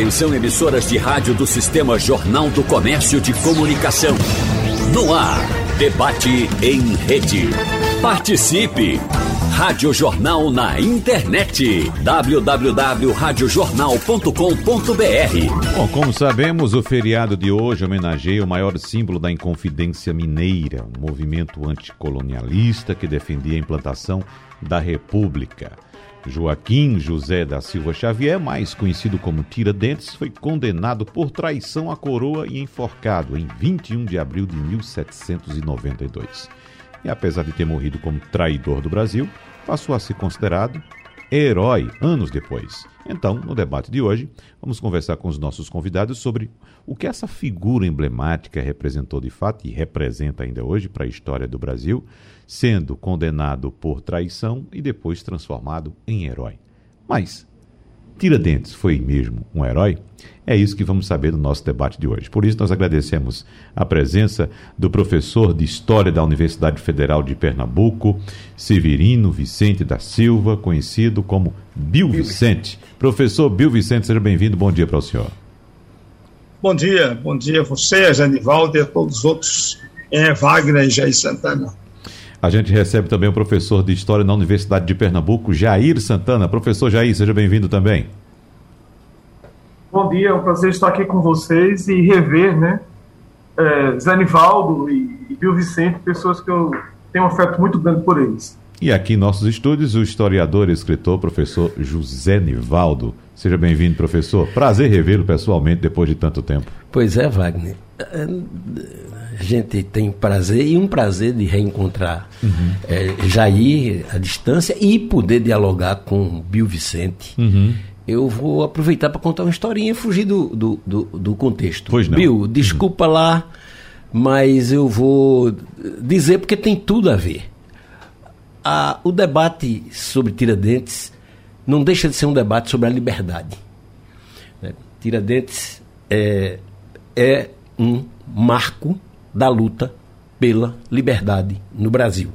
Atenção emissoras de rádio do Sistema Jornal do Comércio de Comunicação. No ar, debate em rede. Participe! Rádio Jornal na internet. www.radiojornal.com.br Bom, como sabemos, o feriado de hoje homenageia o maior símbolo da Inconfidência Mineira, um movimento anticolonialista que defendia a implantação da República. Joaquim José da Silva Xavier, mais conhecido como Tiradentes, foi condenado por traição à coroa e enforcado em 21 de abril de 1792. E apesar de ter morrido como traidor do Brasil, passou a ser considerado herói anos depois. Então, no debate de hoje, vamos conversar com os nossos convidados sobre o que essa figura emblemática representou de fato e representa ainda hoje para a história do Brasil, sendo condenado por traição e depois transformado em herói. Mas Tiradentes foi mesmo um herói? É isso que vamos saber no nosso debate de hoje. Por isso, nós agradecemos a presença do professor de História da Universidade Federal de Pernambuco, Severino Vicente da Silva, conhecido como Bill Vicente. Professor Bill Vicente, seja bem-vindo. Bom dia para o senhor. Bom dia, bom dia a você, a Janivaldo e a todos os outros, é, Wagner e Jair Santana. A gente recebe também o professor de História na Universidade de Pernambuco, Jair Santana. Professor Jair, seja bem-vindo também. Bom dia, é um prazer estar aqui com vocês e rever, né, é, Zé e, e Bill Vicente, pessoas que eu tenho um afeto muito grande por eles. E aqui em nossos estúdios, o historiador e escritor, professor José Nivaldo. Seja bem-vindo, professor. Prazer revê-lo pessoalmente depois de tanto tempo. Pois é, Wagner. A gente tem prazer e um prazer de reencontrar uhum. é, Jair à distância e poder dialogar com Bill Vicente. Uhum. Eu vou aproveitar para contar uma historinha e fugir do, do, do, do, contexto. Pois não. Bill, desculpa uhum. lá, mas eu vou dizer porque tem tudo a ver. A, o debate sobre Tiradentes não deixa de ser um debate sobre a liberdade. Né? Tiradentes é, é um marco da luta pela liberdade no Brasil.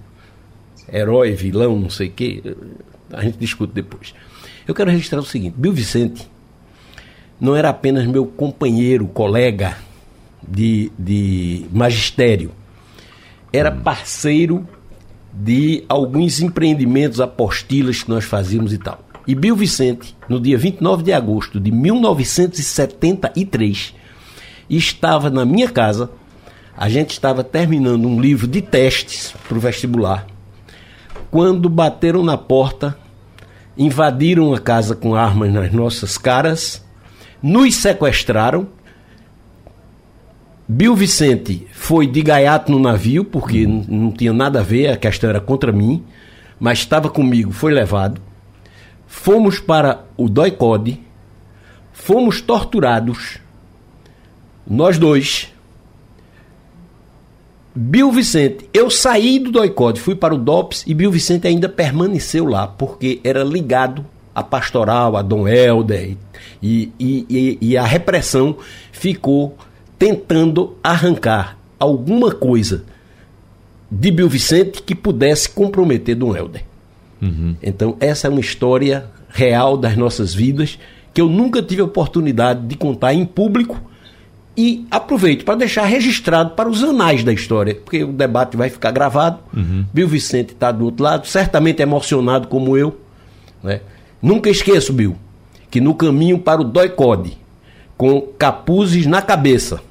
Herói, vilão, não sei o quê, a gente discute depois. Eu quero registrar o seguinte: Bill Vicente não era apenas meu companheiro, colega de, de magistério, era hum. parceiro de alguns empreendimentos apostilas que nós fazíamos e tal. E Bill Vicente, no dia 29 de agosto de 1973, estava na minha casa a gente estava terminando um livro de testes para o vestibular, quando bateram na porta, invadiram a casa com armas nas nossas caras, nos sequestraram. Bill Vicente foi de gaiato no navio, porque uhum. não tinha nada a ver, a questão era contra mim, mas estava comigo, foi levado. Fomos para o Doicode, fomos torturados, nós dois, Bill Vicente, eu saí do doicode, fui para o DOPS e Bill Vicente ainda permaneceu lá, porque era ligado à pastoral, a Dom Helder, e, e, e, e a repressão ficou tentando arrancar alguma coisa de Bill Vicente que pudesse comprometer Dom Helder. Uhum. Então, essa é uma história real das nossas vidas que eu nunca tive a oportunidade de contar em público e aproveito para deixar registrado para os anais da história, porque o debate vai ficar gravado. Uhum. Bill Vicente está do outro lado, certamente emocionado como eu. Né? Nunca esqueço, Bill, que no caminho para o Doicode, com capuzes na cabeça,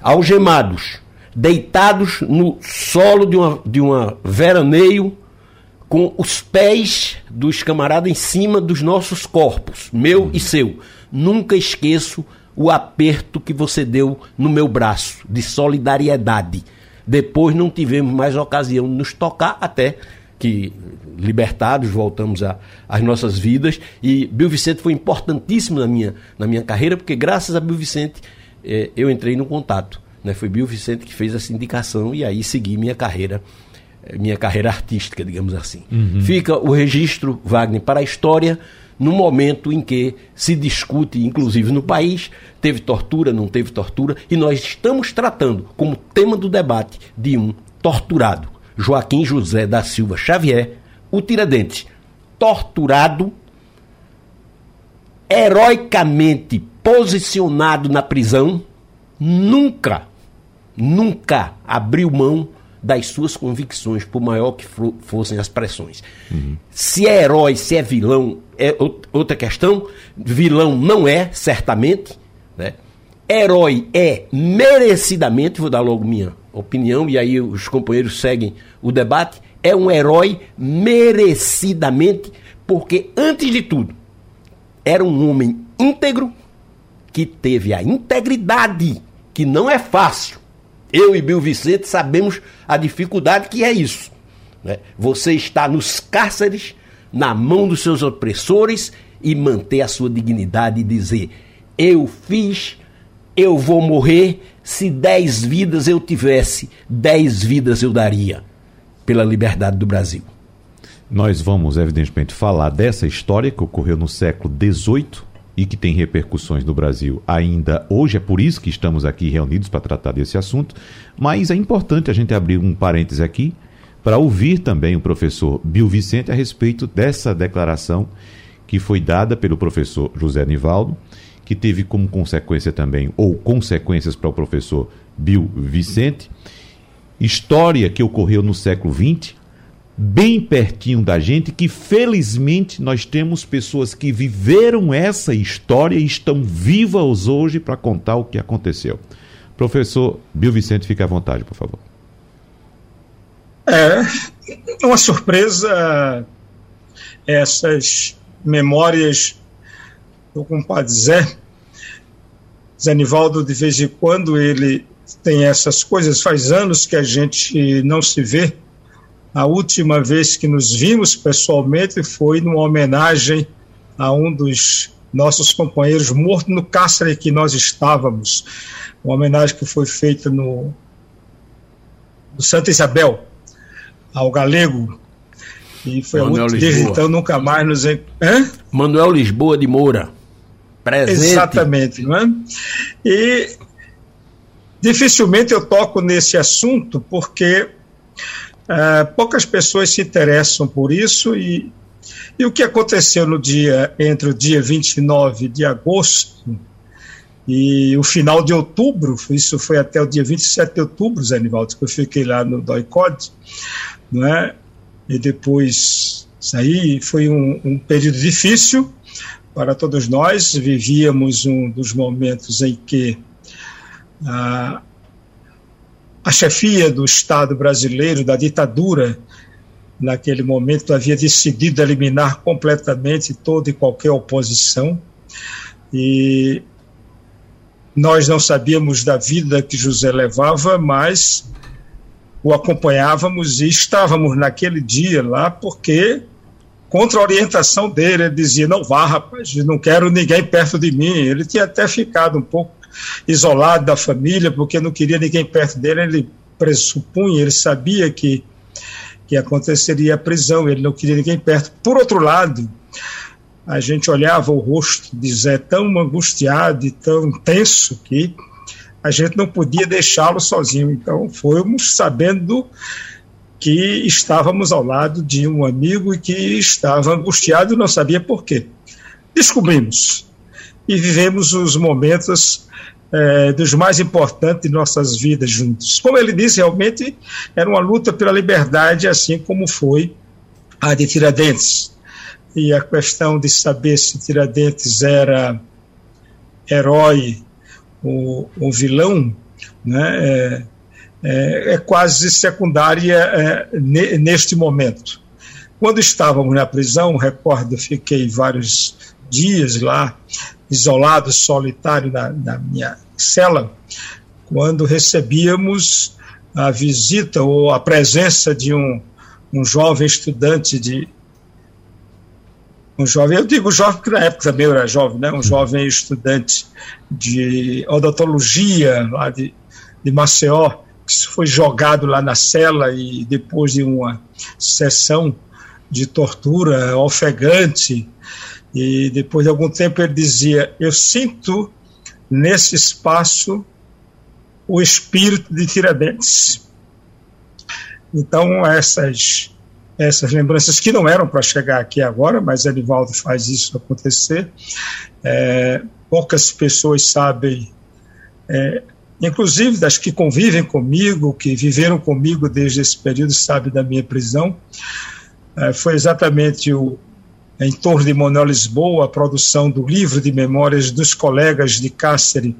algemados, deitados no solo de uma, de uma veraneio, com os pés dos camaradas em cima dos nossos corpos, meu uhum. e seu. Nunca esqueço o aperto que você deu no meu braço, de solidariedade. Depois não tivemos mais ocasião de nos tocar até que libertados voltamos às nossas vidas e Bill Vicente foi importantíssimo na minha, na minha carreira porque graças a Bill Vicente eh, eu entrei no contato né? foi Bill Vicente que fez essa indicação e aí segui minha carreira eh, minha carreira artística digamos assim uhum. fica o registro Wagner para a história no momento em que se discute, inclusive no país, teve tortura, não teve tortura, e nós estamos tratando como tema do debate de um torturado, Joaquim José da Silva Xavier, o Tiradentes, torturado, heroicamente posicionado na prisão, nunca, nunca abriu mão das suas convicções, por maior que fossem as pressões. Uhum. Se é herói, se é vilão, é outra questão. Vilão não é, certamente. Né? Herói é merecidamente, vou dar logo minha opinião, e aí os companheiros seguem o debate. É um herói merecidamente, porque, antes de tudo, era um homem íntegro que teve a integridade, que não é fácil eu e Bill Vicente sabemos a dificuldade que é isso. Né? Você está nos cárceres, na mão dos seus opressores e manter a sua dignidade e dizer: Eu fiz, eu vou morrer. Se dez vidas eu tivesse, dez vidas eu daria pela liberdade do Brasil. Nós vamos, evidentemente, falar dessa história que ocorreu no século XVIII e que tem repercussões no Brasil ainda hoje. É por isso que estamos aqui reunidos para tratar desse assunto. Mas é importante a gente abrir um parêntese aqui para ouvir também o professor Bill Vicente a respeito dessa declaração que foi dada pelo professor José Nivaldo, que teve como consequência também, ou consequências para o professor Bill Vicente, história que ocorreu no século XX, bem pertinho da gente, que felizmente nós temos pessoas que viveram essa história e estão vivas hoje para contar o que aconteceu. Professor Bill Vicente, fique à vontade, por favor. É uma surpresa essas memórias do compadre Zé. Zé Nivaldo, de vez em quando, ele tem essas coisas, faz anos que a gente não se vê a última vez que nos vimos pessoalmente foi numa homenagem a um dos nossos companheiros morto no cárcere que nós estávamos. Uma homenagem que foi feita no, no Santa Isabel, ao galego. E foi Manuel a última, desde então nunca mais nos. Hã? Manuel Lisboa de Moura. Presente. Exatamente, não é? E dificilmente eu toco nesse assunto, porque Uh, poucas pessoas se interessam por isso e, e o que aconteceu no dia entre o dia 29 de agosto e o final de outubro, isso foi até o dia 27 de outubro, Zé Nivaldo, que eu fiquei lá no DOICOD, não é? e depois saí, foi um, um período difícil para todos nós, vivíamos um dos momentos em que ah, a chefia do Estado brasileiro, da ditadura, naquele momento, havia decidido eliminar completamente toda e qualquer oposição. E nós não sabíamos da vida que José levava, mas o acompanhávamos e estávamos naquele dia lá porque contra a orientação dele, ele dizia, não vá rapaz, não quero ninguém perto de mim, ele tinha até ficado um pouco isolado da família, porque não queria ninguém perto dele, ele pressupunha, ele sabia que, que aconteceria a prisão, ele não queria ninguém perto. Por outro lado, a gente olhava o rosto de Zé tão angustiado e tão tenso que a gente não podia deixá-lo sozinho. Então, fomos sabendo que estávamos ao lado de um amigo e que estava angustiado e não sabia por quê. Descobrimos e vivemos os momentos é, dos mais importantes de nossas vidas juntos. Como ele disse, realmente era uma luta pela liberdade, assim como foi a de Tiradentes. E a questão de saber se Tiradentes era herói ou, ou vilão, né, é, é, é quase secundária é, neste momento. Quando estávamos na prisão, recordo, fiquei vários dias lá, isolado, solitário na, na minha cela, quando recebíamos a visita ou a presença de um, um jovem estudante de. Um jovem, eu digo jovem porque na época também eu era jovem, né? um jovem estudante de odontologia lá de, de Maceió, que foi jogado lá na cela e depois de uma sessão de tortura ofegante, e depois de algum tempo ele dizia: Eu sinto nesse espaço o espírito de Tiradentes. Então, essas, essas lembranças que não eram para chegar aqui agora, mas Edivaldo faz isso acontecer, é, poucas pessoas sabem, é, inclusive das que convivem comigo, que viveram comigo desde esse período, sabem da minha prisão. É, foi exatamente o, em torno de Manuel Lisboa, a produção do livro de memórias dos colegas de Cáceres,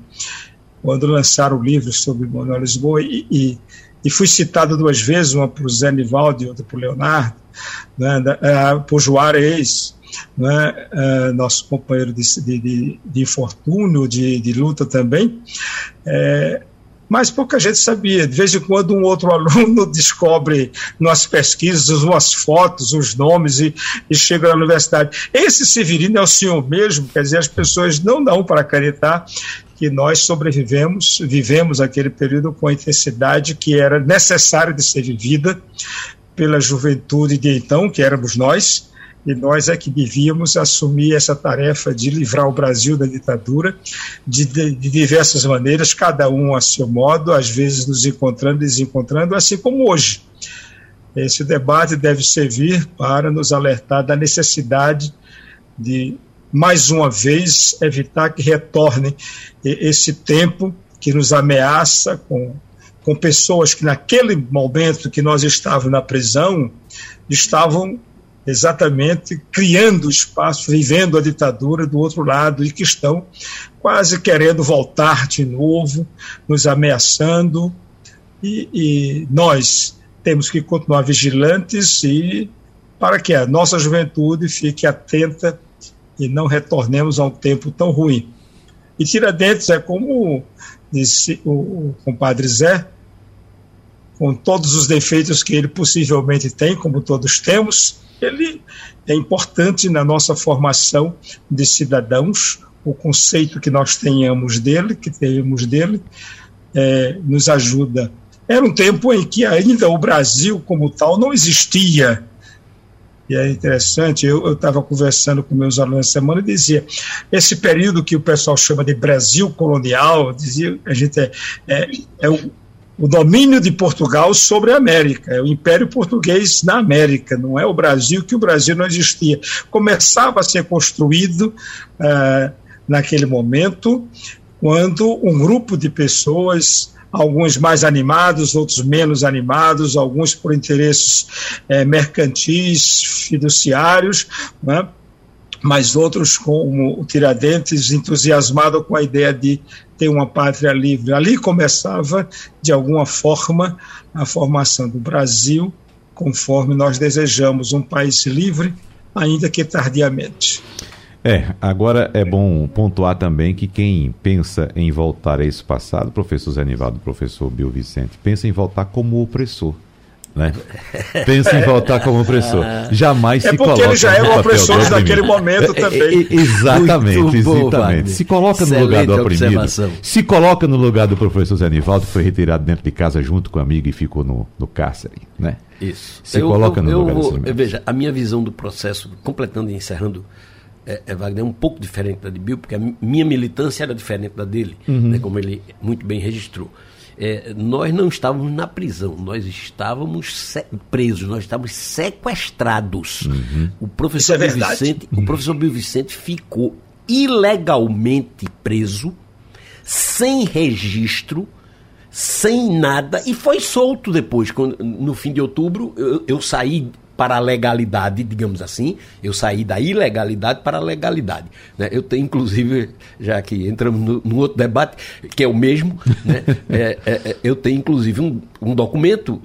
quando lançaram o livro sobre Manuel Lisboa, e, e, e fui citado duas vezes, uma por Zé Nivaldo e outra por Leonardo, né, uh, por Juarez, né, uh, nosso companheiro de, de, de infortúnio, de, de luta também, é, mas pouca gente sabia. De vez em quando, um outro aluno descobre nas pesquisas umas fotos, os nomes e, e chega na universidade. Esse Severino é o senhor mesmo, quer dizer, as pessoas não dão para acreditar que nós sobrevivemos, vivemos aquele período com a intensidade que era necessária de ser vivida pela juventude de então, que éramos nós, e nós é que devíamos assumir essa tarefa de livrar o Brasil da ditadura de, de, de, diversas maneiras, cada um a seu modo, às vezes nos encontrando e desencontrando, assim como hoje. Esse debate deve servir para nos alertar da necessidade de, mais uma vez, evitar que retorne esse tempo que nos ameaça com, com pessoas que, naquele momento que nós estávamos na prisão, estavam exatamente criando espaço, vivendo a ditadura do outro lado e que estão quase querendo voltar de novo, nos ameaçando. E, e nós temos que continuar vigilantes e para que a nossa juventude fique atenta e não retornemos a um tempo tão ruim. E Tiradentes é como disse o, compadre Zé, com todos os defeitos que ele possivelmente tem, como todos temos, ele é importante na nossa formação de cidadãos, o conceito que nós tenhamos dele, que temos dele, é, nos ajuda. Era um tempo em que ainda o Brasil como tal não existia. E é interessante, eu estava conversando com meus alunos essa semana e dizia, esse período que o pessoal chama de Brasil colonial, dizia, a gente é, é, é o, o domínio de Portugal sobre a América, é o Império Português na América, não é o Brasil, que o Brasil não existia. Começava a ser construído uh, naquele momento, quando um grupo de pessoas, alguns mais animados, outros menos animados, alguns por interesses eh, mercantis, fiduciários, né? mas outros como o Tiradentes, entusiasmado com a ideia de ter uma pátria livre. Ali começava, de alguma forma, a formação do Brasil, conforme nós desejamos um país livre, ainda que tardiamente. É, agora é bom pontuar também que quem pensa em voltar a esse passado, professor Zé Nivaldo, professor Bill Vicente, pensa em voltar como opressor né? Pensa em voltar como opressor. Jamais é se coloca. Porque ele já era um opressor naquele momento é, é, também. É, exatamente, exatamente. se coloca no lugar do oprimido. Se coloca no lugar do professor Zé Nivaldo, que foi retirado dentro de casa junto com o amigo e ficou no, no cárcere, né? Isso. Se eu, coloca eu, no eu lugar vou, Veja, a minha visão do processo, completando e encerrando, é, é, Wagner, é um pouco diferente da de Bill, porque a minha militância era diferente da dele, uhum. né, como ele muito bem registrou é, nós não estávamos na prisão, nós estávamos presos, nós estávamos sequestrados. Uhum. O professor é Bill Vicente, o professor Bill Vicente ficou ilegalmente preso, sem registro, sem nada, e foi solto depois. Quando, no fim de outubro, eu, eu saí para a legalidade, digamos assim. Eu saí da ilegalidade para a legalidade. Né? Eu tenho, inclusive, já que entramos no, no outro debate, que é o mesmo, né? é, é, é eu tenho, inclusive, um, um documento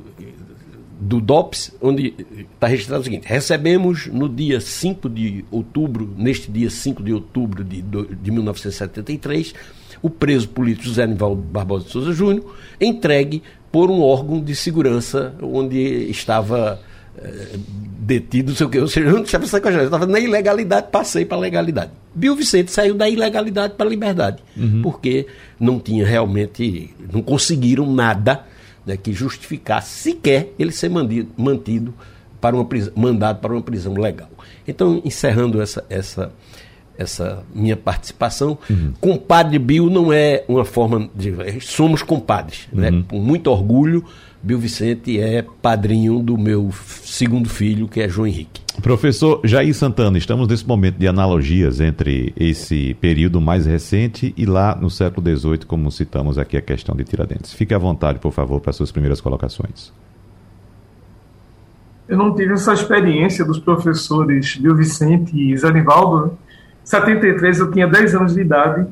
do DOPS, onde está registrado o seguinte: recebemos no dia 5 de outubro, neste dia 5 de outubro de, de 1973, o preso político José Nivaldo Barbosa de Souza Júnior, entregue por um órgão de segurança onde estava detido, não sei o que, ou seja, não estava sequestrado, eu estava na ilegalidade, passei para a legalidade. Bill Vicente saiu da ilegalidade para a liberdade, uhum. porque não tinha realmente, não conseguiram nada né, que justificasse sequer ele ser mantido, mantido para uma prisão, mandado para uma prisão legal. Então, encerrando essa, essa, essa minha participação, uhum. compadre Bill não é uma forma de. Somos compadres, né, uhum. né, com muito orgulho Bill Vicente é padrinho do meu segundo filho, que é João Henrique. Professor Jair Santana, estamos nesse momento de analogias entre esse período mais recente e lá no século XVIII, como citamos aqui a questão de Tiradentes. Fique à vontade, por favor, para suas primeiras colocações. Eu não tive essa experiência dos professores Bill Vicente e Zanivaldo. Né? Em 73 eu tinha 10 anos de idade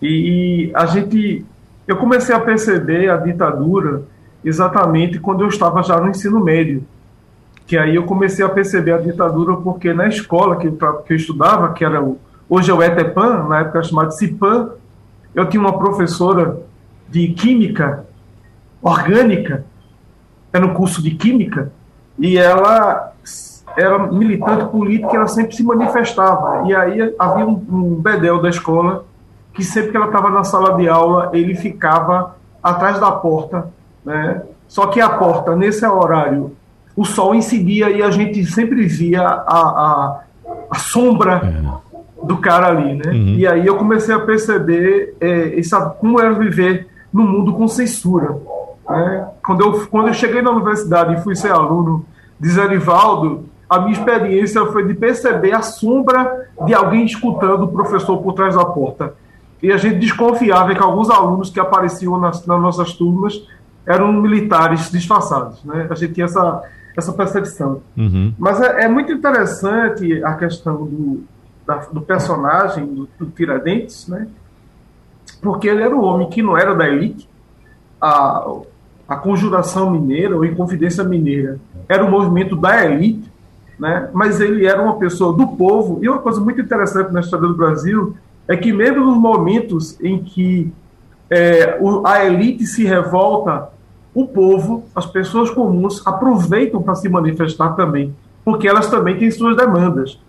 e a gente, eu comecei a perceber a ditadura exatamente quando eu estava já no ensino médio que aí eu comecei a perceber a ditadura porque na escola que que eu estudava, que era o, hoje é o ETEPAN, na época chamado CIPAN, eu tinha uma professora de química orgânica, era no curso de química, e ela era militante política, ela sempre se manifestava. E aí havia um, um bedel da escola que sempre que ela estava na sala de aula, ele ficava atrás da porta, né? Só que a porta, nesse horário, o sol incidia e a gente sempre via a, a, a sombra é. do cara ali, né? Uhum. E aí eu comecei a perceber é, essa, como era viver no mundo com censura. Né? Quando, eu, quando eu cheguei na universidade e fui ser aluno de Zé Rivaldo, a minha experiência foi de perceber a sombra de alguém escutando o professor por trás da porta. E a gente desconfiava que alguns alunos que apareciam nas, nas nossas turmas eram militares disfarçados. Né? A gente tinha essa, essa percepção. Uhum. Mas é, é, muito interessante a questão do, da, do personagem, do, do, Tiradentes, né? porque ele era um homem que não era da elite, a, a Conjuração Mineira, ou Inconfidência Mineira, era um movimento da elite, né? mas ele era uma pessoa do povo, e uma coisa muito interessante na história do Brasil é que mesmo nos momentos em que é, a elite se revolta o povo, as pessoas comuns, aproveitam para se manifestar também, porque elas também têm suas demandas.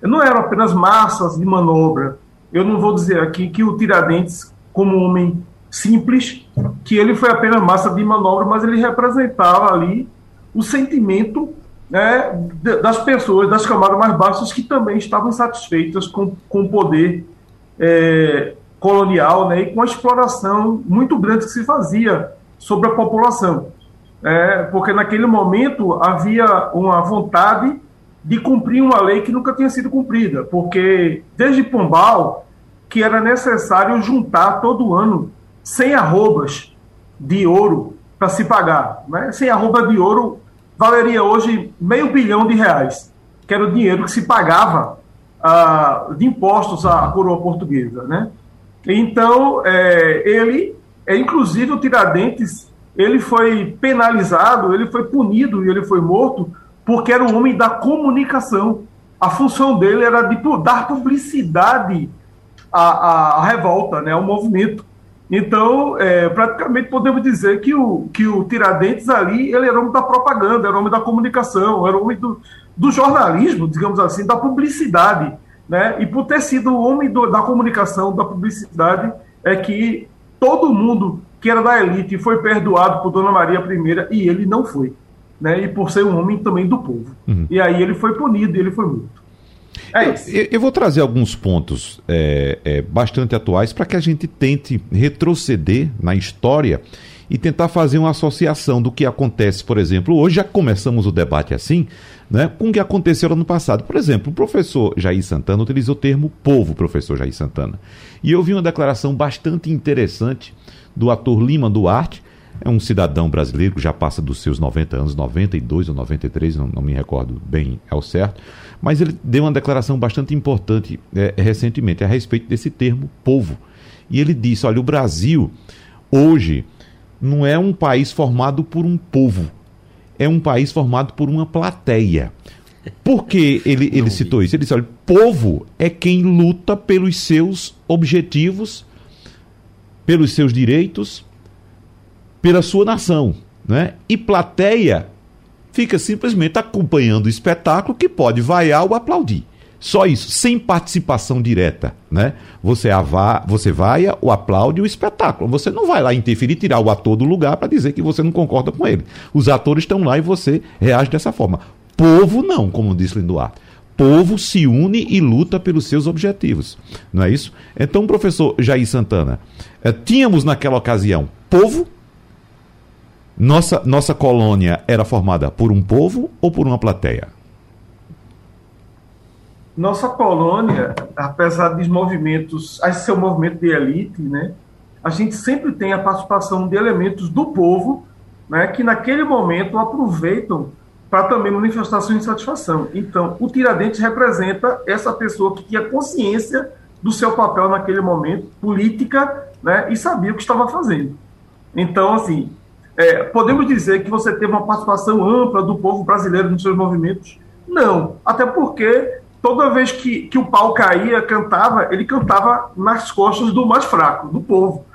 Não eram apenas massas de manobra. Eu não vou dizer aqui que o Tiradentes, como homem simples, que ele foi apenas massa de manobra, mas ele representava ali o sentimento né, das pessoas, das camadas mais baixas, que também estavam satisfeitas com, com o poder é, colonial né, e com a exploração muito grande que se fazia sobre a população. É, porque naquele momento havia uma vontade de cumprir uma lei que nunca tinha sido cumprida, porque desde Pombal, que era necessário juntar todo ano 100 arrobas de ouro para se pagar. Né? 100 arrobas de ouro valeria hoje meio bilhão de reais, que era o dinheiro que se pagava ah, de impostos à coroa portuguesa. Né? Então, é, ele é, inclusive o Tiradentes, ele foi penalizado, ele foi punido e ele foi morto porque era um homem da comunicação. A função dele era de dar publicidade à, à, à revolta, né, ao movimento. Então, é, praticamente podemos dizer que o, que o Tiradentes ali, ele era homem da propaganda, era homem da comunicação, era homem do, do jornalismo, digamos assim, da publicidade. Né? E por ter sido homem do, da comunicação, da publicidade, é que todo mundo que era da elite foi perdoado por Dona Maria I e ele não foi. Né? E por ser um homem também do povo. Uhum. E aí ele foi punido e ele foi morto. É eu, eu, vou trazer alguns pontos é, é, bastante atuais para que a gente tente retroceder na história e tentar fazer uma associação do que acontece, por exemplo, hoje já começamos o debate assim, né, com o que aconteceu no passado. Por exemplo, o professor Jair Santana utilizou o termo povo, professor Jair Santana. E eu vi uma declaração bastante interessante do ator Lima Duarte, é um cidadão brasileiro que já passa dos seus 90 anos, 92 ou 93, não, não me recordo bem ao certo, mas ele deu uma declaração bastante importante é, recentemente a respeito desse termo povo. E ele disse: olha, o Brasil hoje não é um país formado por um povo, é um país formado por uma plateia. Por que ele, ele citou isso? Ele disse: olha, povo é quem luta pelos seus objetivos, pelos seus direitos, pela sua nação. Né? E plateia fica simplesmente acompanhando o espetáculo que pode vaiar ou aplaudir. Só isso, sem participação direta, né? Você, ava, você vai ou aplaude o espetáculo. Você não vai lá interferir, tirar o ator do lugar para dizer que você não concorda com ele. Os atores estão lá e você reage dessa forma. Povo não, como disse Linduarte. Povo se une e luta pelos seus objetivos. Não é isso? Então, professor Jair Santana, eh, tínhamos naquela ocasião povo Nossa, nossa colônia era formada por um povo ou por uma plateia? Nossa colônia, apesar dos movimentos, a ser um movimento de elite, né, a gente sempre tem a participação de elementos do povo, né, que naquele momento aproveitam para também manifestar sua insatisfação. Então, o Tiradentes representa essa pessoa que tinha consciência do seu papel naquele momento, política, né, e sabia o que estava fazendo. Então, assim, é, podemos dizer que você teve uma participação ampla do povo brasileiro nos seus movimentos? Não, até porque toda vez que, que o pau caía, cantava, ele cantava nas costas do mais fraco, do povo.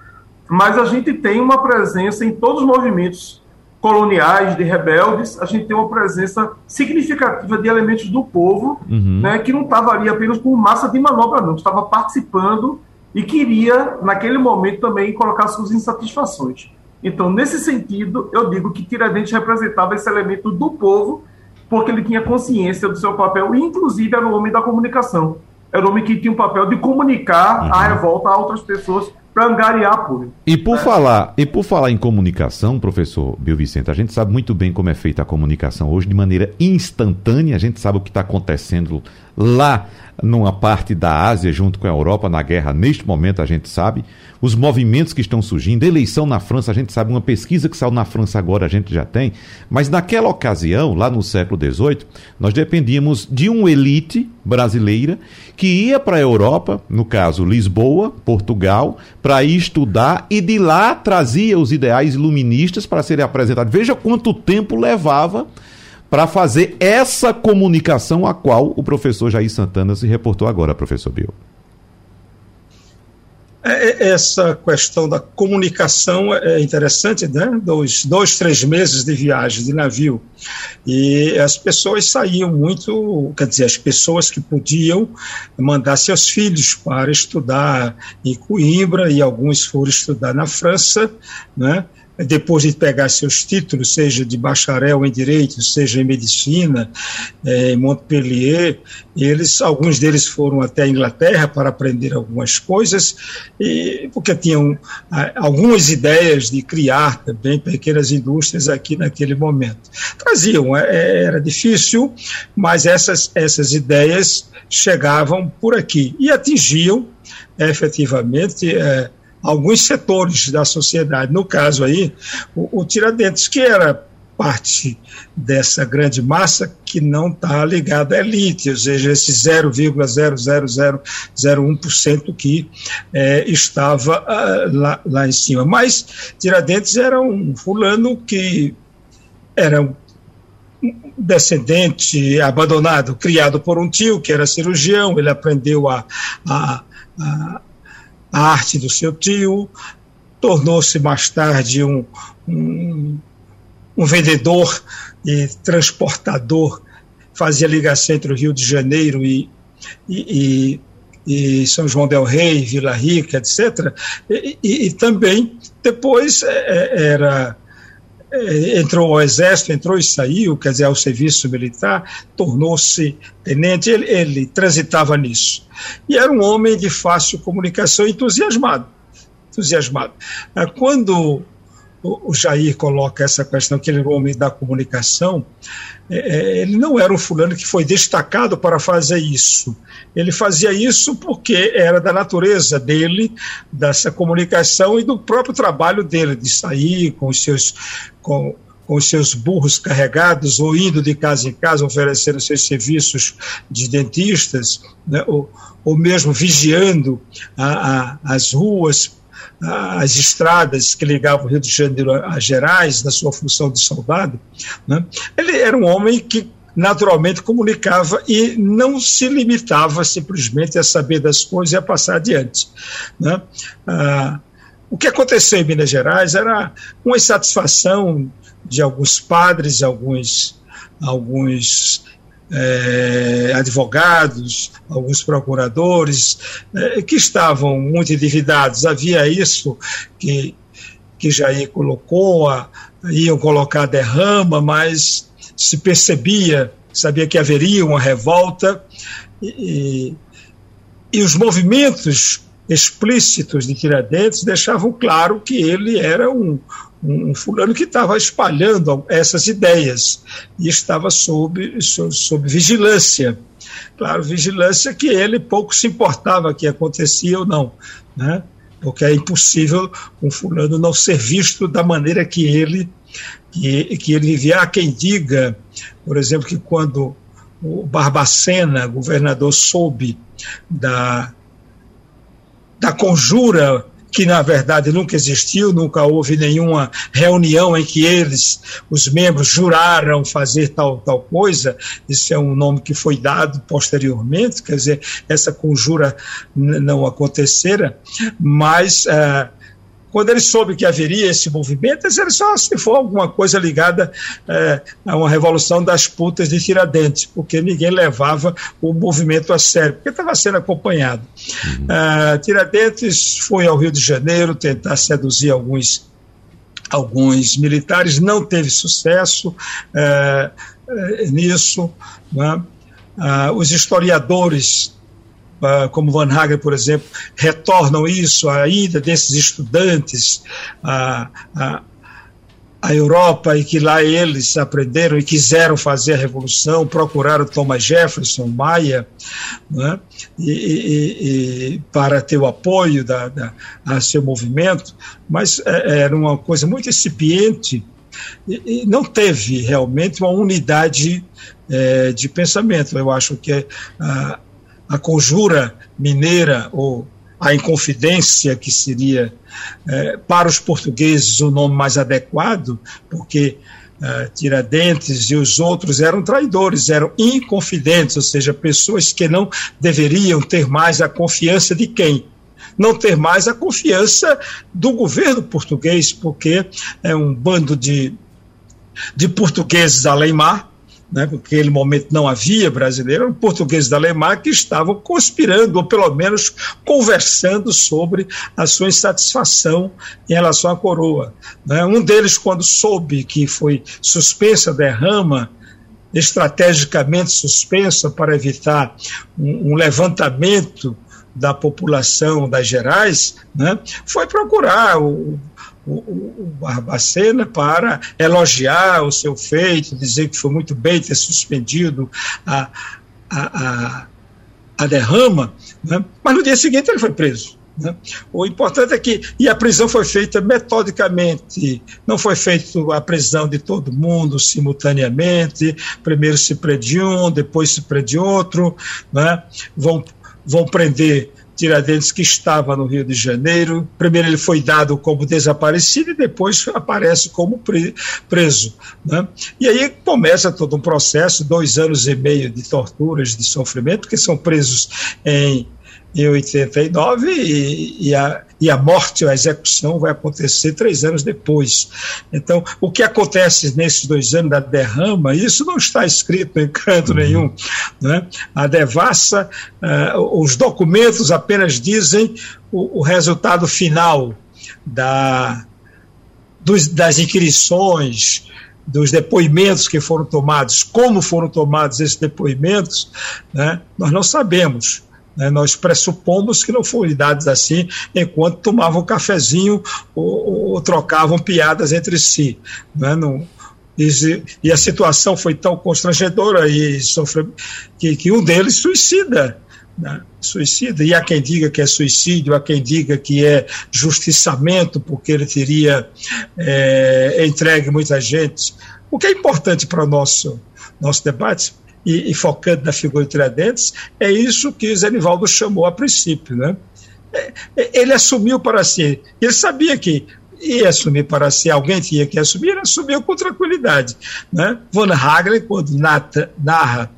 Mas a gente tem uma presença em todos os movimentos coloniais, de rebeldes, a gente tem uma presença significativa de elementos do povo, uhum. né, que não estava ali apenas com massa de manobra, não, estava participando e queria, naquele momento, também colocar suas insatisfações. Então, nesse sentido, eu digo que Tiradentes representava esse elemento do povo, porque ele tinha consciência do seu papel, e inclusive era o homem da comunicação. Era o homem que tinha o papel de comunicar uhum. a revolta a outras pessoas para angariar apoio. E por é. falar, e por falar em comunicação, professor Bill Vicente, a gente sabe muito bem como é feita a comunicação hoje de maneira instantânea, a gente sabe o que está acontecendo lá numa parte da Ásia junto com a Europa na guerra neste momento a gente sabe os movimentos que estão surgindo, eleição na França, a gente sabe, uma pesquisa que saiu na França agora a gente já tem, mas naquela ocasião, lá no século XVIII, nós dependíamos de uma elite brasileira que ia para a Europa, no caso Lisboa, Portugal, para ir estudar e de lá trazia os ideais iluministas para serem apresentados. Veja quanto tempo levava para fazer essa comunicação a qual o professor Jair Santana se reportou agora, professor Bill. É, é, essa questão da comunicação é interessante, né? Dois, dois, três meses de viagem de navio. E as pessoas saíam muito, quer dizer, as pessoas que podiam mandar seus filhos para estudar em Coimbra, e alguns foram estudar na França, né? Depois de pegar seus títulos, seja de bacharel em direito, seja em medicina, é, em Montpellier, eles, alguns deles foram até a Inglaterra para aprender algumas coisas, e, porque tinham ah, algumas ideias de criar também pequenas indústrias aqui naquele momento. Traziam, é, é, era difícil, mas essas, essas ideias chegavam por aqui e atingiam efetivamente é, alguns setores da sociedade. No caso aí, o, o Tiradentes, que era parte dessa grande massa que não está ligada à elite, ou seja, esse 0,00001% que é, estava uh, lá, lá em cima. Mas Tiradentes era um fulano que era um descendente abandonado, criado por um tio que era cirurgião, ele aprendeu a, a, a a arte do seu tio, tornou-se mais tarde um, um, um, vendedor e transportador, fazia ligação entre o Rio de Janeiro e, e, e, e São João del Rei, Vila Rica, etc. E, e também, depois, é, é, era entrou ao exército, entrou e saiu, quer dizer, ao serviço militar, tornou-se tenente, ele, ele, transitava nisso. E era um homem de fácil comunicação, entusiasmado. entusiasmado. Ah, quando o Jair coloca essa questão que ele é o homem da comunicação, é, é, ele não era um fulano que foi destacado para fazer isso. Ele fazia isso porque era da natureza dele, dessa comunicação e do próprio trabalho dele, de sair com os seus. Com, com os seus burros carregados ou indo de casa em casa oferecendo seus serviços de dentistas, né, ou, ou mesmo vigiando a, a, as ruas as estradas que ligavam o Rio de Janeiro a Gerais, na sua função de soldado, né? ele era um homem que naturalmente comunicava e não se limitava simplesmente a saber das coisas e a passar adiante. Né? Ah, o que aconteceu em Minas Gerais era uma insatisfação de alguns padres, alguns, alguns é, advogados, alguns procuradores, é, que estavam muito endividados. Havia isso que, que Jair colocou, a, iam colocar derrama, mas se percebia, sabia que haveria uma revolta, e, e os movimentos explícitos de Tiradentes deixavam claro que ele era um, um, fulano que estava espalhando essas ideias e estava sob, sob, sob, vigilância. Claro, vigilância que ele pouco se importava que acontecia ou não, né? porque é impossível um fulano não ser visto da maneira que ele que, que ele vivia. Há quem diga, por exemplo, que quando o Barbacena, governador, soube da, da conjura que na verdade nunca existiu, nunca houve nenhuma reunião em que eles, os membros, juraram fazer tal, tal coisa. Isso é um nome que foi dado posteriormente, quer dizer, essa conjura não acontecera, mas. Uh, quando ele soube que haveria esse movimento, ele só se for alguma coisa ligada é, a uma revolução das putas de Tiradentes, porque ninguém levava o movimento a sério, porque estava sendo acompanhado. Uhum. Uh, Tiradentes foi ao Rio de Janeiro tentar seduzir alguns, alguns militares, não teve sucesso uh, nisso. Né? Uh, os historiadores como Van Hagen, por exemplo, retornam isso, a ida desses estudantes à, à, Europa e que lá eles aprenderam e quiseram fazer a revolução, procuraram Thomas Jefferson, Maia, né, e, e, e, para ter o apoio da, da, a seu movimento, mas é, era uma coisa muito incipiente e, e não teve realmente uma unidade é, de pensamento. Eu acho que a, a conjura mineira ou a Inconfidência, que seria é, para os portugueses o nome mais adequado, porque é, Tiradentes e os outros eram traidores, eram inconfidentes, ou seja, pessoas que não deveriam ter mais a confiança de quem? Não ter mais a confiança do governo português, porque é um bando de, de portugueses além mar, né, porque naquele momento não havia brasileiro, portugueses da Alemanha que estavam conspirando, ou pelo menos conversando sobre a sua insatisfação em relação à coroa. Né. Um deles, quando soube que foi suspensa a derrama, estrategicamente suspensa para evitar um, um levantamento da população das Gerais, né, foi procurar o, o, o Barbacena para elogiar o seu feito, dizer que foi muito bem ter suspendido a, a, a, a derrama, né? mas no dia seguinte ele foi preso. Né? O importante é que, e a prisão foi feita metodicamente, não foi feita a prisão de todo mundo simultaneamente, primeiro se prende um, depois se prende outro, né? vão, vão prender Tiradentes, que estava no Rio de Janeiro. Primeiro ele foi dado como desaparecido e depois aparece como preso. Né? E aí começa todo um processo, dois anos e meio de torturas, de sofrimento, porque são presos em em 89 e, e, a, e a morte, a execução vai acontecer três anos depois. Então, o que acontece nesses dois anos da derrama, isso não está escrito em canto uhum. nenhum. Né? A devassa, uh, os documentos apenas dizem o, o resultado final da, dos, das inquirições, dos depoimentos que foram tomados, como foram tomados esses depoimentos, né? nós não sabemos. Né? Nós pressupomos que não foram dados assim enquanto tomavam cafezinho ou, ou trocavam piadas entre si. Né? Não, e, e, a situação foi tão constrangedora e sofre, que, que um deles suicida. Né? Suicida. E há quem diga que é suicídio, há quem diga que é justiçamento, porque ele teria é, entregue muita gente. O que é importante para o nosso, nosso debate e, e, focando na figura de Tiradentes, é isso que Zenivaldo chamou a princípio. Né? É, é, ele assumiu para si, ele sabia que ia assumir para si, alguém tinha que assumir, ele assumiu com tranquilidade. Né? Von Hagler, quando nata, narra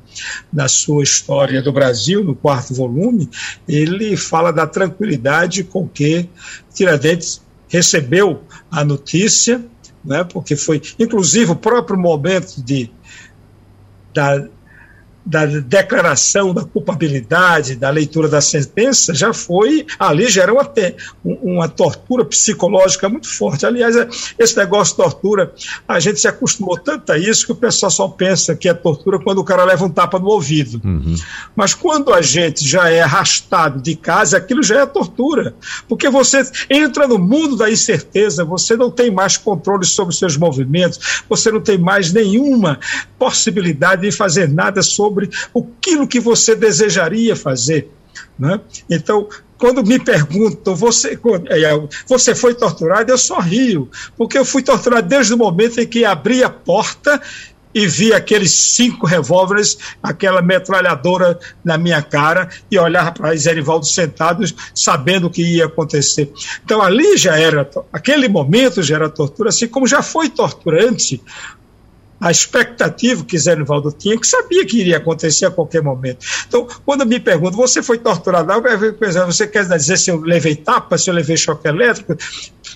na sua história do Brasil, no quarto volume, ele fala da tranquilidade com que Tiradentes recebeu a notícia, né, porque foi, inclusive, o próprio momento de, da, da declaração da culpabilidade, da leitura da sentença, já foi, ali já era uma, uma tortura psicológica muito forte. Aliás, é, esse negócio de tortura, a gente se acostumou tanto a isso que o pessoal só pensa que é tortura quando o cara leva um tapa no ouvido. Uhum. Mas quando a gente já é arrastado de casa, aquilo já é tortura. Porque você entra no mundo da incerteza, você não tem mais controle sobre seus movimentos, você não tem mais nenhuma possibilidade de fazer nada sobre sobre aquilo que você desejaria fazer. Né? Então, quando me perguntam, você, é, você foi torturado? Eu sorrio, porque eu fui torturado desde o momento em que abri a porta e vi aqueles cinco revólveres, aquela metralhadora na minha cara e olhava para Zerivaldo sentados, sabendo o que ia acontecer. Então ali já era, aquele momento já era tortura, assim como já foi torturante a expectativa que Zé Nivaldo tinha, que sabia que iria acontecer a qualquer momento. Então, quando me perguntam, você foi torturado? Você quer dizer se eu levei tapa, se eu levei choque elétrico?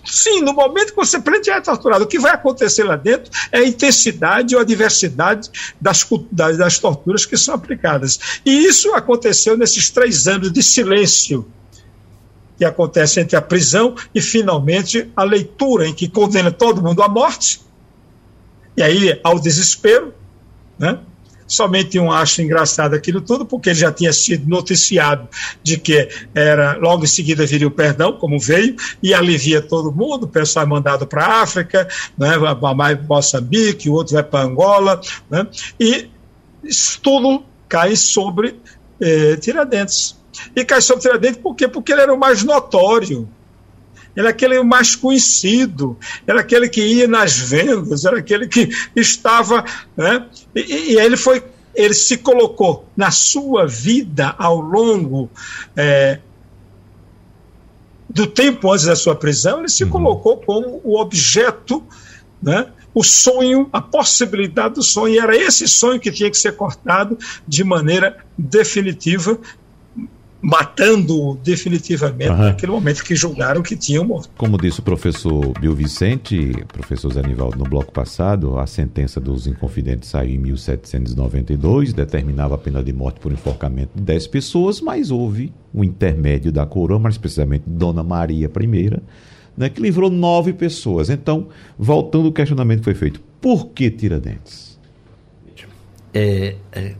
Sim, no momento que você prende, é torturado. O que vai acontecer lá dentro é a intensidade ou a diversidade das, das, das torturas que são aplicadas. E isso aconteceu nesses três anos de silêncio que acontece entre a prisão e, finalmente, a leitura em que condena todo mundo à morte e aí, ao desespero, né? Somente um acho engraçado aquilo tudo, porque ele já tinha sido noticiado de que era logo em seguida viria o perdão, como veio, e alivia todo mundo. O pessoal é mandado para a África, né, vai para Moçambique, o outro vai para Angola, né, e isso tudo cai sobre eh, Tiradentes. E cai sobre Tiradentes por quê? Porque ele era o mais notório era aquele mais conhecido, era aquele que ia nas vendas, era aquele que estava. Né? E, e ele foi. Ele se colocou na sua vida ao longo é, do tempo antes da sua prisão, ele se uhum. colocou como o objeto, né, o sonho, a possibilidade do sonho. E era esse sonho que tinha que ser cortado de maneira definitiva matando definitivamente uhum. naquele momento que julgaram que tinham morto. Como disse o professor Bill Vicente, professor Zé Nivaldo, no bloco passado, a sentença dos Inconfidentes saiu em 1792, determinava a pena de morte por enforcamento de 10 pessoas, mas houve um intermédio da coroa, mais precisamente Dona Maria I, né, que livrou nove pessoas. Então, voltando ao questionamento que foi feito, por que Tiradentes? É, é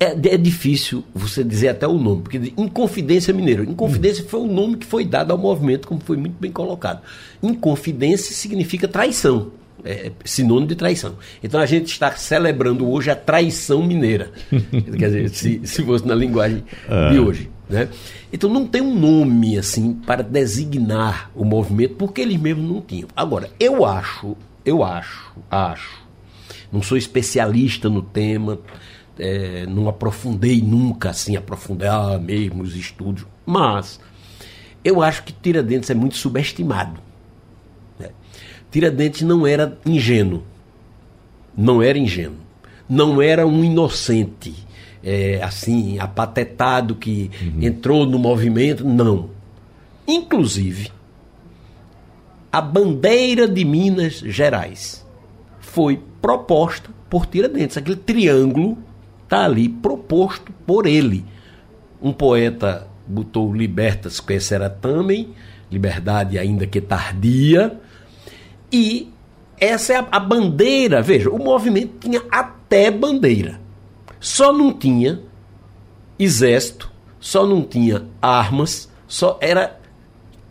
é, é, difícil você dizer até o nome, porque Inconfidência Mineiro. Inconfidência hum. foi o nome que foi dado ao movimento, como foi muito bem colocado. Inconfidência significa traição, é sinônimo de traição. Então a gente está celebrando hoje a traição mineira. Quer dizer, se, se fosse na linguagem ah. de hoje. Né? Então não tem um nome assim para designar o movimento, porque eles mesmos não tinham. Agora, eu acho, eu acho, acho, não sou especialista no tema é, não aprofundei nunca assim, aprofundar mesmo os estudos, mas eu acho que Tiradentes é muito subestimado. Né? Tiradentes não era ingênuo, não era ingênuo, não era um inocente, é, assim, apatetado que uhum. entrou no movimento, não. Inclusive, a bandeira de Minas Gerais foi proposta por Tiradentes, aquele triângulo está ali proposto por ele. Um poeta botou libertas que era também, liberdade ainda que tardia, e essa é a, a bandeira. Veja, o movimento tinha até bandeira, só não tinha exército, só não tinha armas, só era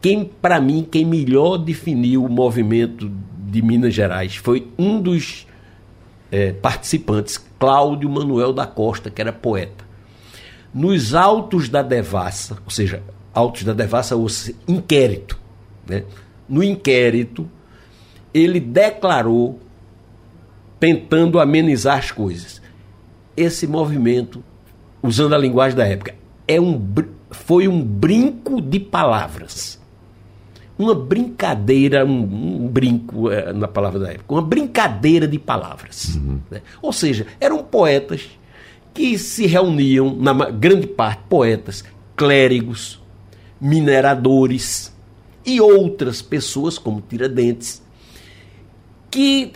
quem, para mim, quem melhor definiu o movimento de Minas Gerais foi um dos é, participantes, Cláudio Manuel da Costa, que era poeta. Nos autos da devassa, ou seja, autos da devassa, ou inquérito, né? no inquérito, ele declarou, tentando amenizar as coisas, esse movimento, usando a linguagem da época, é um, foi um brinco de palavras uma brincadeira, um, um brinco é, na palavra da época, uma brincadeira de palavras. Uhum. Né? Ou seja, eram poetas que se reuniam, na grande parte, poetas, clérigos, mineradores e outras pessoas, como Tiradentes, que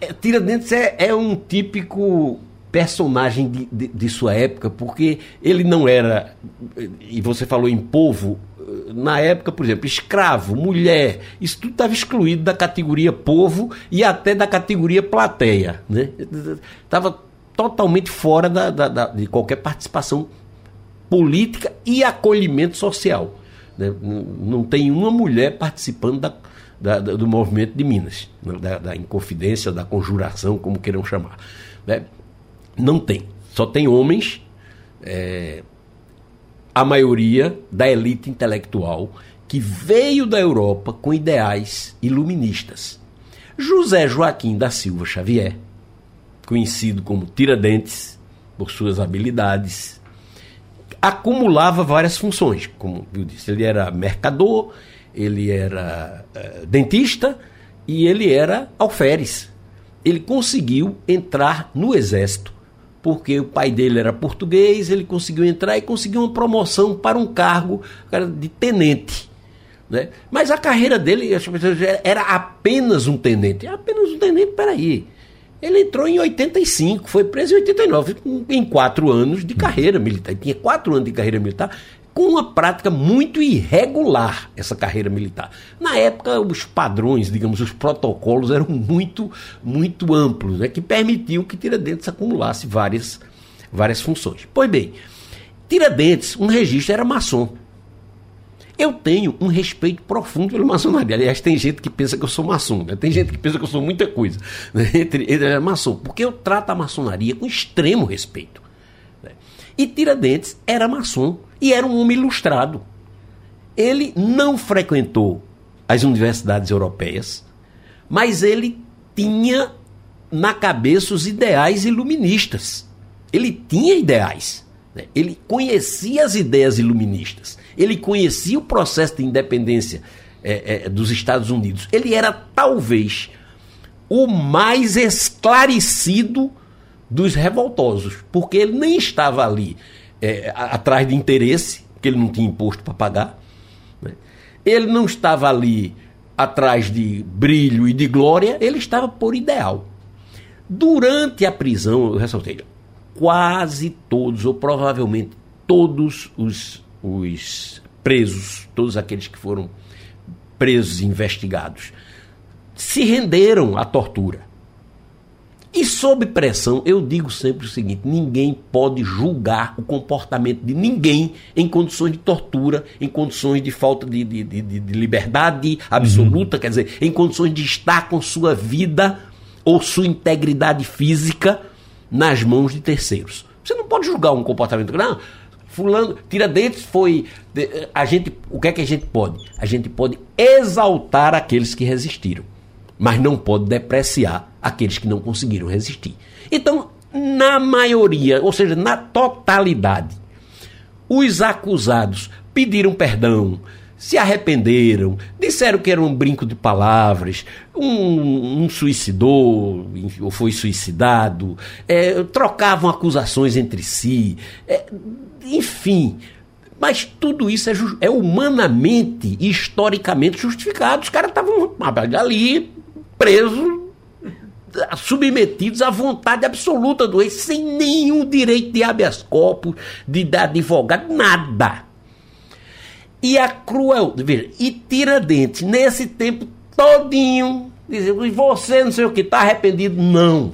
é, Tiradentes é, é um típico personagem de, de, de, sua época, porque ele não era, e você falou em povo, na época, por exemplo, escravo, mulher, isso tudo estava excluído da categoria povo e até da categoria plateia. Estava né? totalmente fora da, da, da, de qualquer participação política e acolhimento social. Né? Não tem uma mulher participando da, da, do movimento de Minas, né? da, da inconfidência, da conjuração, como queiram chamar. Né? Não tem. Só tem homens, é, a maioria da elite intelectual que veio da Europa com ideais iluministas. José Joaquim da Silva Xavier, conhecido como Tiradentes por suas habilidades, acumulava várias funções, como eu disse, ele era mercador, ele era uh, dentista e ele era alferes. Ele conseguiu entrar no exército porque o pai dele era português, ele conseguiu entrar e conseguiu uma promoção para um cargo de tenente. Né? Mas a carreira dele era apenas um tenente. Apenas um tenente, peraí. Ele entrou em 85, foi preso em 89, em quatro anos de carreira militar. Ele tinha quatro anos de carreira militar com uma prática muito irregular essa carreira militar. Na época, os padrões, digamos, os protocolos eram muito, muito amplos, né, que permitiam que Tiradentes acumulasse várias, várias funções. Pois bem, Tiradentes, um registro, era maçom. Eu tenho um respeito profundo pela maçonaria. Aliás, tem gente que pensa que eu sou maçom, né? tem gente que pensa que eu sou muita coisa. Né? Entre, entre maçom, porque eu trato a maçonaria com extremo respeito. Né? E Tiradentes era maçom e era um homem ilustrado. Ele não frequentou as universidades europeias, mas ele tinha na cabeça os ideais iluministas. Ele tinha ideais. Né? Ele conhecia as ideias iluministas. Ele conhecia o processo de independência é, é, dos Estados Unidos. Ele era talvez o mais esclarecido dos revoltosos, porque ele nem estava ali é, atrás de interesse, que ele não tinha imposto para pagar. Né? Ele não estava ali atrás de brilho e de glória, ele estava por ideal. Durante a prisão, eu ressaltei, quase todos, ou provavelmente todos os, os presos, todos aqueles que foram presos e investigados, se renderam à tortura. E sob pressão, eu digo sempre o seguinte: ninguém pode julgar o comportamento de ninguém em condições de tortura, em condições de falta de, de, de, de liberdade absoluta, uhum. quer dizer, em condições de estar com sua vida ou sua integridade física nas mãos de terceiros. Você não pode julgar um comportamento. Não, fulano, Tiradentes foi. A gente, o que é que a gente pode? A gente pode exaltar aqueles que resistiram mas não pode depreciar aqueles que não conseguiram resistir. Então, na maioria, ou seja, na totalidade, os acusados pediram perdão, se arrependeram, disseram que era um brinco de palavras, um, um suicidou ou foi suicidado, é, trocavam acusações entre si, é, enfim. Mas tudo isso é, é humanamente e historicamente justificado. Os caras estavam ali presos, submetidos à vontade absoluta do rei, sem nenhum direito de habeas corpus, de, de advogado, nada. E a cruel, veja, e Tiradentes, nesse tempo todinho, dizendo, você não sei o que, está arrependido? Não.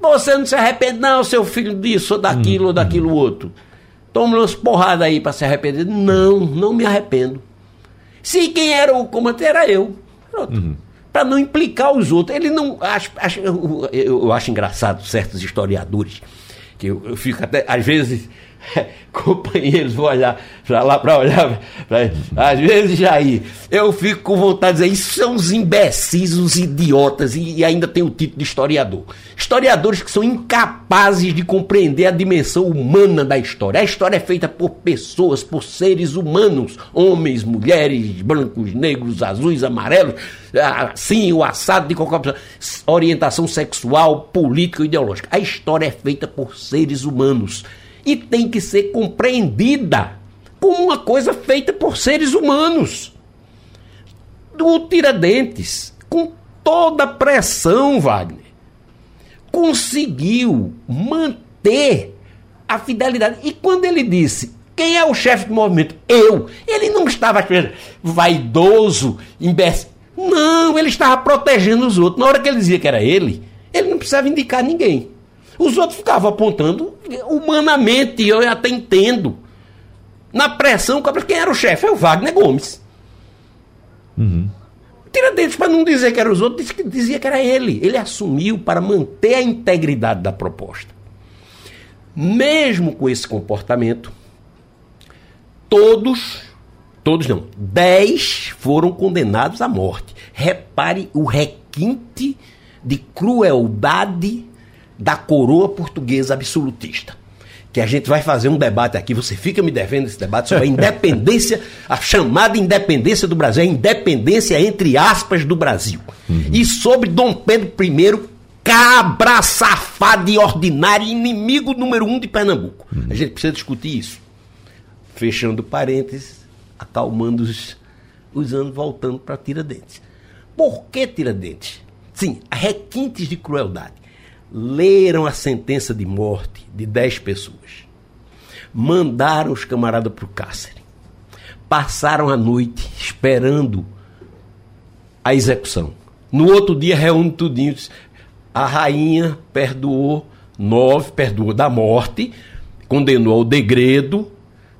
Você não se arrepende, não, seu filho disso, ou daquilo, hum, ou daquilo hum. outro. Toma umas porradas aí para se arrepender. Não, não me arrependo. Se quem era o comandante era eu. Pronto. Uhum para não implicar os outros. Ele não. Acho, acho, eu, eu, acho engraçado certos historiadores, que eu, eu fico até, às vezes, companheiros vão olhar para lá para olhar. Pra, às vezes, Jair, eu fico com vontade de dizer: isso são os imbecis, os idiotas, e, e, ainda tem o título de historiador. Historiadores que são incapazes de compreender a dimensão humana da história. A história é feita por pessoas, por seres humanos, homens, mulheres, brancos, negros, azuis, amarelos, assim, o assado de qualquer orientação sexual, política, ideológica. A história é feita por seres humanos e tem que ser compreendida como uma coisa feita por seres humanos. O Tiradentes, com toda a pressão, Wagner, conseguiu manter a fidelidade. E quando ele disse, quem é o chefe do movimento? Eu. Ele não estava vaidoso, imbecil. Não, ele estava protegendo os outros. Na hora que ele dizia que era ele, ele não precisava indicar ninguém. Os outros ficavam apontando humanamente, eu até entendo. Na pressão, quem era o chefe? É o Wagner Gomes. Uhum. Tiradentes, para não dizer que eram os outros, dizia que era ele. Ele assumiu para manter a integridade da proposta. Mesmo com esse comportamento, todos, todos não, dez foram condenados à morte. Repare o requinte de crueldade da coroa portuguesa absolutista que a gente vai fazer um debate aqui, você fica me devendo esse debate sobre a independência, a chamada independência do Brasil, a independência entre aspas do Brasil. Uhum. E sobre Dom Pedro I, cabra safado e ordinário, inimigo número um de Pernambuco. Uhum. A gente precisa discutir isso. Fechando parênteses, acalmando os, os anos, voltando para Tiradentes. Por que Tiradentes? Sim, requintes de crueldade leram a sentença de morte de 10 pessoas, mandaram os camaradas para o cárcere, passaram a noite esperando a execução. No outro dia, reúne tudinho. A rainha perdoou nove, perdoou da morte, condenou ao degredo,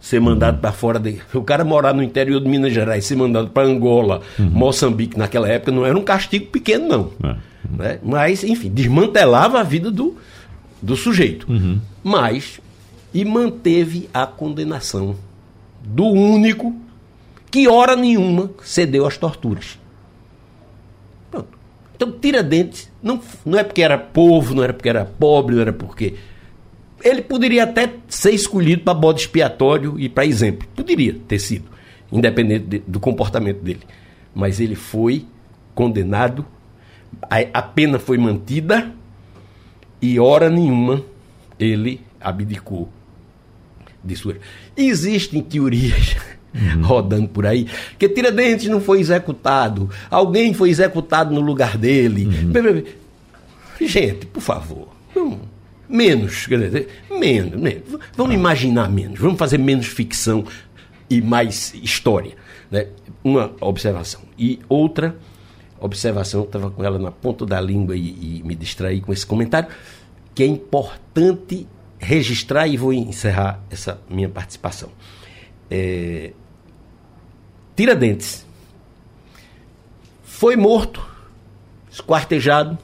ser mandado para fora de. O cara morar no interior de Minas Gerais, ser mandado para Angola, uhum. Moçambique, naquela época, não era um castigo pequeno, não. É. Né? Mas, enfim, desmantelava a vida do, do sujeito. Uhum. Mas, e manteve a condenação do único que, hora nenhuma, cedeu às torturas. Pronto. Então, Tiradentes, não, não é porque era povo, não era porque era pobre, não era porque. Ele poderia até ser escolhido para bode expiatório e para exemplo. Poderia ter sido, independente de, do comportamento dele. Mas ele foi condenado a, a pena foi mantida e hora nenhuma ele abdicou de sua. Existem teorias uhum. rodando por aí que Tiradentes não foi executado, alguém foi executado no lugar dele. Uhum. Gente, por favor, menos, quer dizer, menos, menos, vamos imaginar menos, vamos fazer menos ficção e mais história. Né? Uma observação. E outra observação, estava com ela na ponta da língua e, e me distraí com esse comentário, que é importante registrar e vou encerrar essa minha participação. É, Tiradentes foi morto, esquartejado,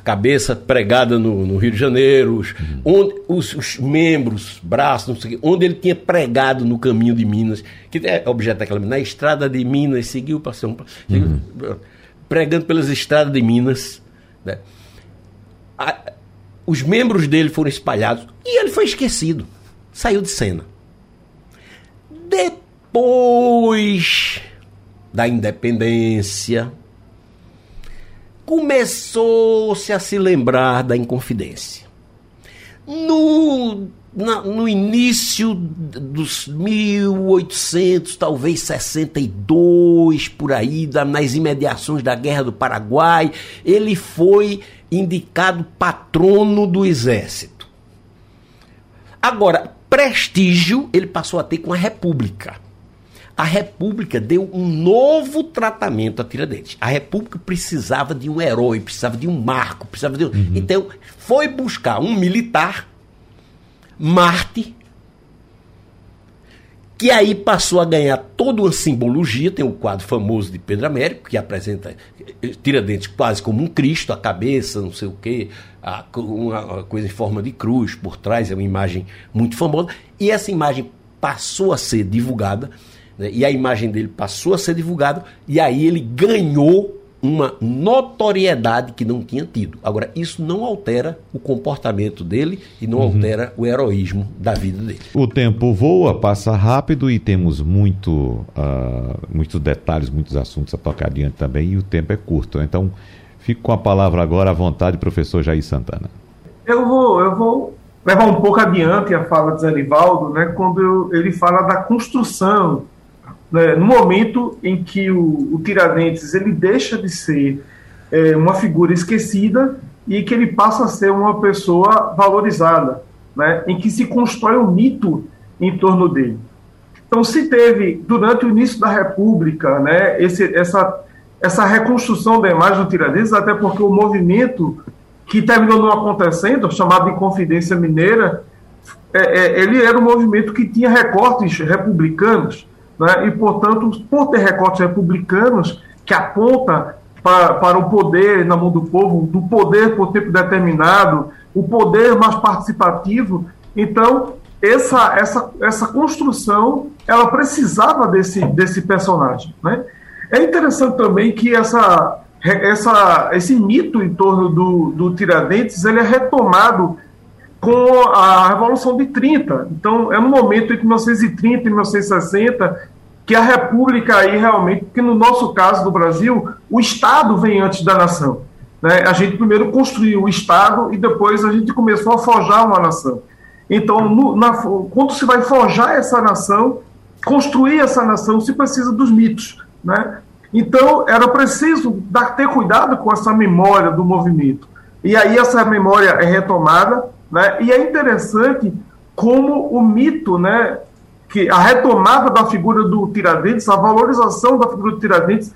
cabeça pregada no, no Rio de Janeiro, os, uhum. onde, os, os, membros, braços, sei, onde ele tinha pregado no caminho de Minas, que é objeto daquela na estrada de Minas, seguiu para São Paulo, uhum. pregando pelas estradas de Minas. Né? A, os membros dele foram espalhados e ele foi esquecido, saiu de cena. Depois da independência, começou-se a se lembrar da Inconfidência. No, na, no início dos 1800, talvez 62, por aí, da, nas imediações da Guerra do Paraguai, ele foi indicado patrono do Exército. Agora, prestígio ele passou a ter com a República a República deu um novo tratamento a Tiradentes. A República precisava de um herói, precisava de um marco, precisava de um... Uhum. Então, foi buscar um militar, Marte, que aí passou a ganhar toda uma simbologia. Tem o um quadro famoso de Pedro Américo, que apresenta Tiradentes quase como um Cristo, a cabeça, não sei o quê, a, uma coisa em forma de cruz por trás, é uma imagem muito famosa. E essa imagem passou a ser divulgada né? e a imagem dele passou a ser divulgada, e aí ele ganhou uma notoriedade que não tinha tido. Agora, isso não altera o comportamento dele e não uhum. altera o heroísmo da vida dele. O tempo voa, passa rápido e temos muito, uh, muitos detalhes, muitos assuntos a tocar adiante também, e o tempo é curto. Então, fico com a palavra agora à vontade, professor Jair Santana. Eu vou, eu vou levar um pouco adiante a fala de Zé Nivaldo, né, quando eu, ele fala da construção né, no momento em que o, o, Tiradentes ele deixa de ser é, uma figura esquecida e que ele passa a ser uma pessoa valorizada, né, em que se constrói um mito em torno dele. Então, se teve, durante o início da República, né, esse, essa, essa reconstrução da imagem do Tiradentes, até porque o movimento que terminou não acontecendo, chamado de Confidência Mineira, é, é, ele era um movimento que tinha recortes republicanos, né, e, portanto, por ter recortes republicanos que aponta para, para o poder na mão do povo, do poder por tempo determinado, o poder mais participativo. Então, essa, essa, essa construção, ela precisava desse, desse personagem. Né? É interessante também que essa, essa, esse mito em torno do, do Tiradentes ele é retomado com a Revolução de 30. Então, é no momento entre 1930 e 1960 que a República aí realmente, porque no nosso caso do Brasil, o Estado vem antes da nação. Né? A gente primeiro construiu o Estado e depois a gente começou a forjar uma nação. Então, no, na, quando se vai forjar essa nação, construir essa nação, se precisa dos mitos. Né? Então, era preciso dar, ter cuidado com essa memória do movimento. E aí essa memória é retomada, né? e é interessante como o mito né, que a retomada da figura do Tiradentes, a valorização da figura do Tiradentes,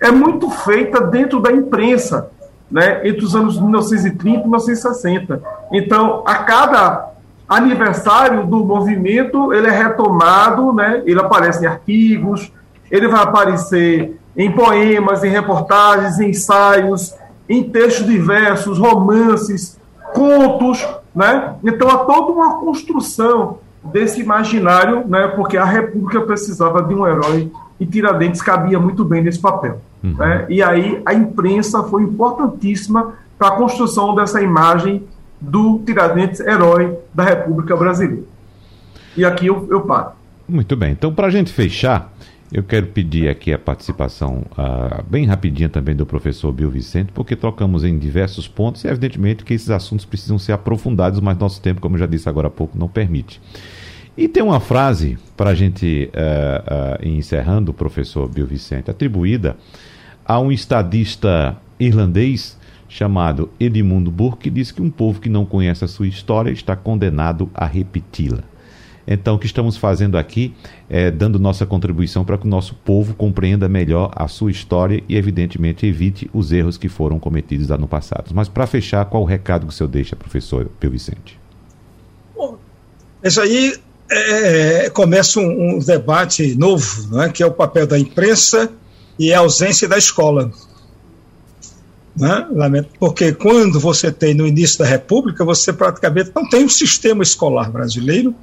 é muito feita dentro da imprensa, né, entre os anos 1930 e 1960. Então, a cada aniversário do movimento, ele é retomado, né, ele aparece em artigos, ele vai aparecer em poemas, em reportagens, em ensaios, em textos diversos, romances, contos, né? Então há toda uma construção desse imaginário, né, porque a República precisava de um herói e Tiradentes cabia muito bem nesse papel. Uhum. Né? E aí a imprensa foi importantíssima para a construção dessa imagem do Tiradentes herói da República Brasileira. E aqui eu, eu paro. Muito bem. Então, para a gente fechar, eu quero pedir aqui a participação uh, bem rapidinha também do professor Bill Vicente, porque trocamos em diversos pontos e, evidentemente, que esses assuntos precisam ser aprofundados, mas nosso tempo, como eu já disse agora há pouco, não permite. E tem uma frase, para a gente uh, uh, encerrando, professor Bill Vicente, atribuída a um estadista irlandês chamado Edmundo Burke, que diz que um povo que não conhece a sua história está condenado a repeti-la. Então, o que estamos fazendo aqui é dando nossa contribuição para que o nosso povo compreenda melhor a sua história e, evidentemente, evite os erros que foram cometidos lá no passado. Mas, para fechar, qual o recado que o senhor deixa, professor Pio Vicente? Bom, isso aí é, começa um, um, debate novo, né, que é o papel da imprensa e a ausência da escola. Né? Porque quando você tem no início da República, você praticamente não tem um sistema escolar brasileiro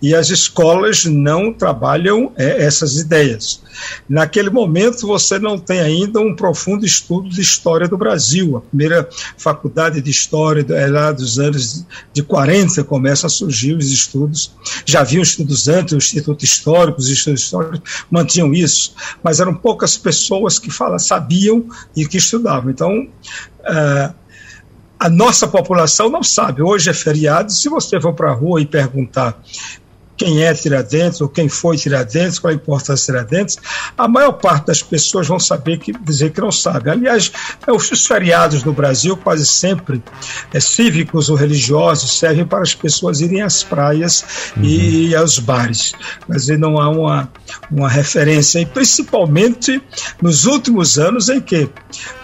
e as escolas não trabalham é, essas ideias. Naquele momento, você não tem ainda um profundo estudo de história do Brasil. A primeira faculdade de história é lá dos anos de 40 começa a surgir os estudos. Já haviam estudos antes, o Instituto Histórico, os estudos históricos mantinham isso, mas eram poucas pessoas que fala, sabiam e que estudavam. Então, Uh, a nossa população não sabe. Hoje é feriado. Se você for para a rua e perguntar quem é Tiradentes ou quem foi Tiradentes, qual a importância de Tiradentes, a maior parte das pessoas vão saber que dizer que não sabe. Aliás, é, os feriados no Brasil quase sempre é, cívicos ou religiosos servem para as pessoas irem às praias uhum. e aos bares, mas não há uma, uma referência, e principalmente nos últimos anos em que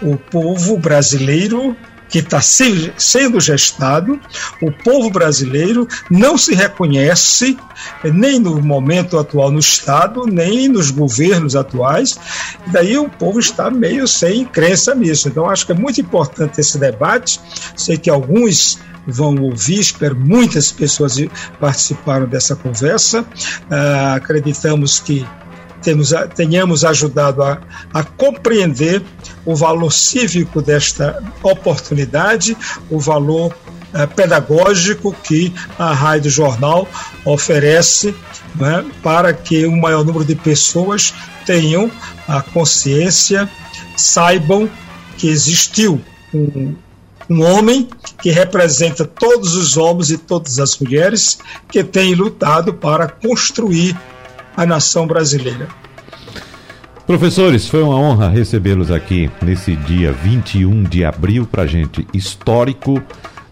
o povo brasileiro que está sendo gestado, o povo brasileiro não se reconhece nem no momento atual no Estado, nem nos governos atuais, e daí o povo está meio sem crença nisso. Então, acho que é muito importante esse debate. Sei que alguns vão ouvir, espero muitas pessoas participaram dessa conversa. Uh, acreditamos que temos, tenhamos ajudado a, a compreender o valor cívico desta oportunidade, o valor eh, pedagógico que a Rádio Jornal oferece né, para que o maior número de pessoas tenham a consciência, saibam que existiu um, um homem que representa todos os homens e todas as mulheres que tem lutado para construir a nação brasileira. Professores, foi uma honra recebê-los aqui nesse dia 21 de abril, para gente histórico,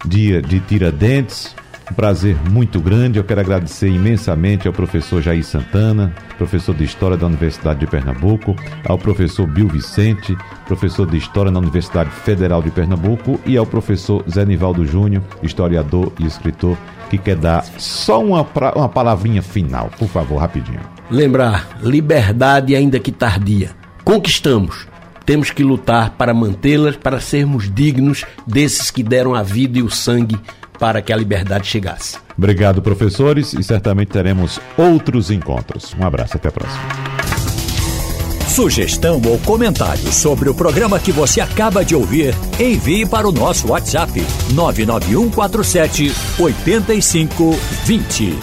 dia de Tiradentes, um prazer muito grande. Eu quero agradecer imensamente ao professor Jair Santana, professor de História da Universidade de Pernambuco, ao professor Bill Vicente, professor de História na Universidade Federal de Pernambuco, e ao professor Zé Nivaldo Júnior, historiador e escritor, que quer dar só uma, uma palavrinha final. Por favor, rapidinho. Lembrar, liberdade ainda que tardia. Conquistamos temos que lutar para mantê-las, para sermos dignos desses que deram a vida e o sangue para que a liberdade chegasse. Obrigado, professores, e certamente teremos outros encontros. Um abraço, até a próxima. Sugestão ou comentário sobre o programa que você acaba de ouvir, envie para o nosso WhatsApp 99147 8520.